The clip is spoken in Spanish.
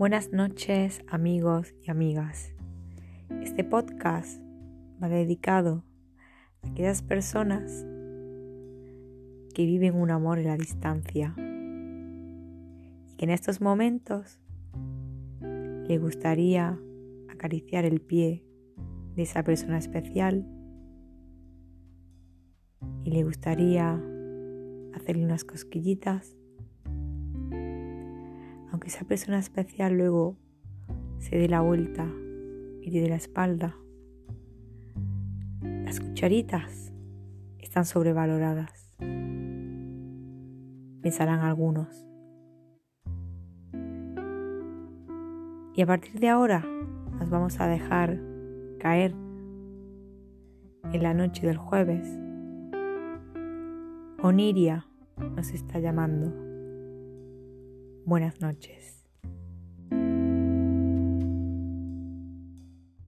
Buenas noches amigos y amigas. Este podcast va dedicado a aquellas personas que viven un amor en la distancia y que en estos momentos le gustaría acariciar el pie de esa persona especial y le gustaría hacerle unas cosquillitas aunque esa persona especial luego se dé la vuelta y te dé la espalda. Las cucharitas están sobrevaloradas, pensarán algunos. Y a partir de ahora nos vamos a dejar caer en la noche del jueves. Oniria nos está llamando. Buenas noches.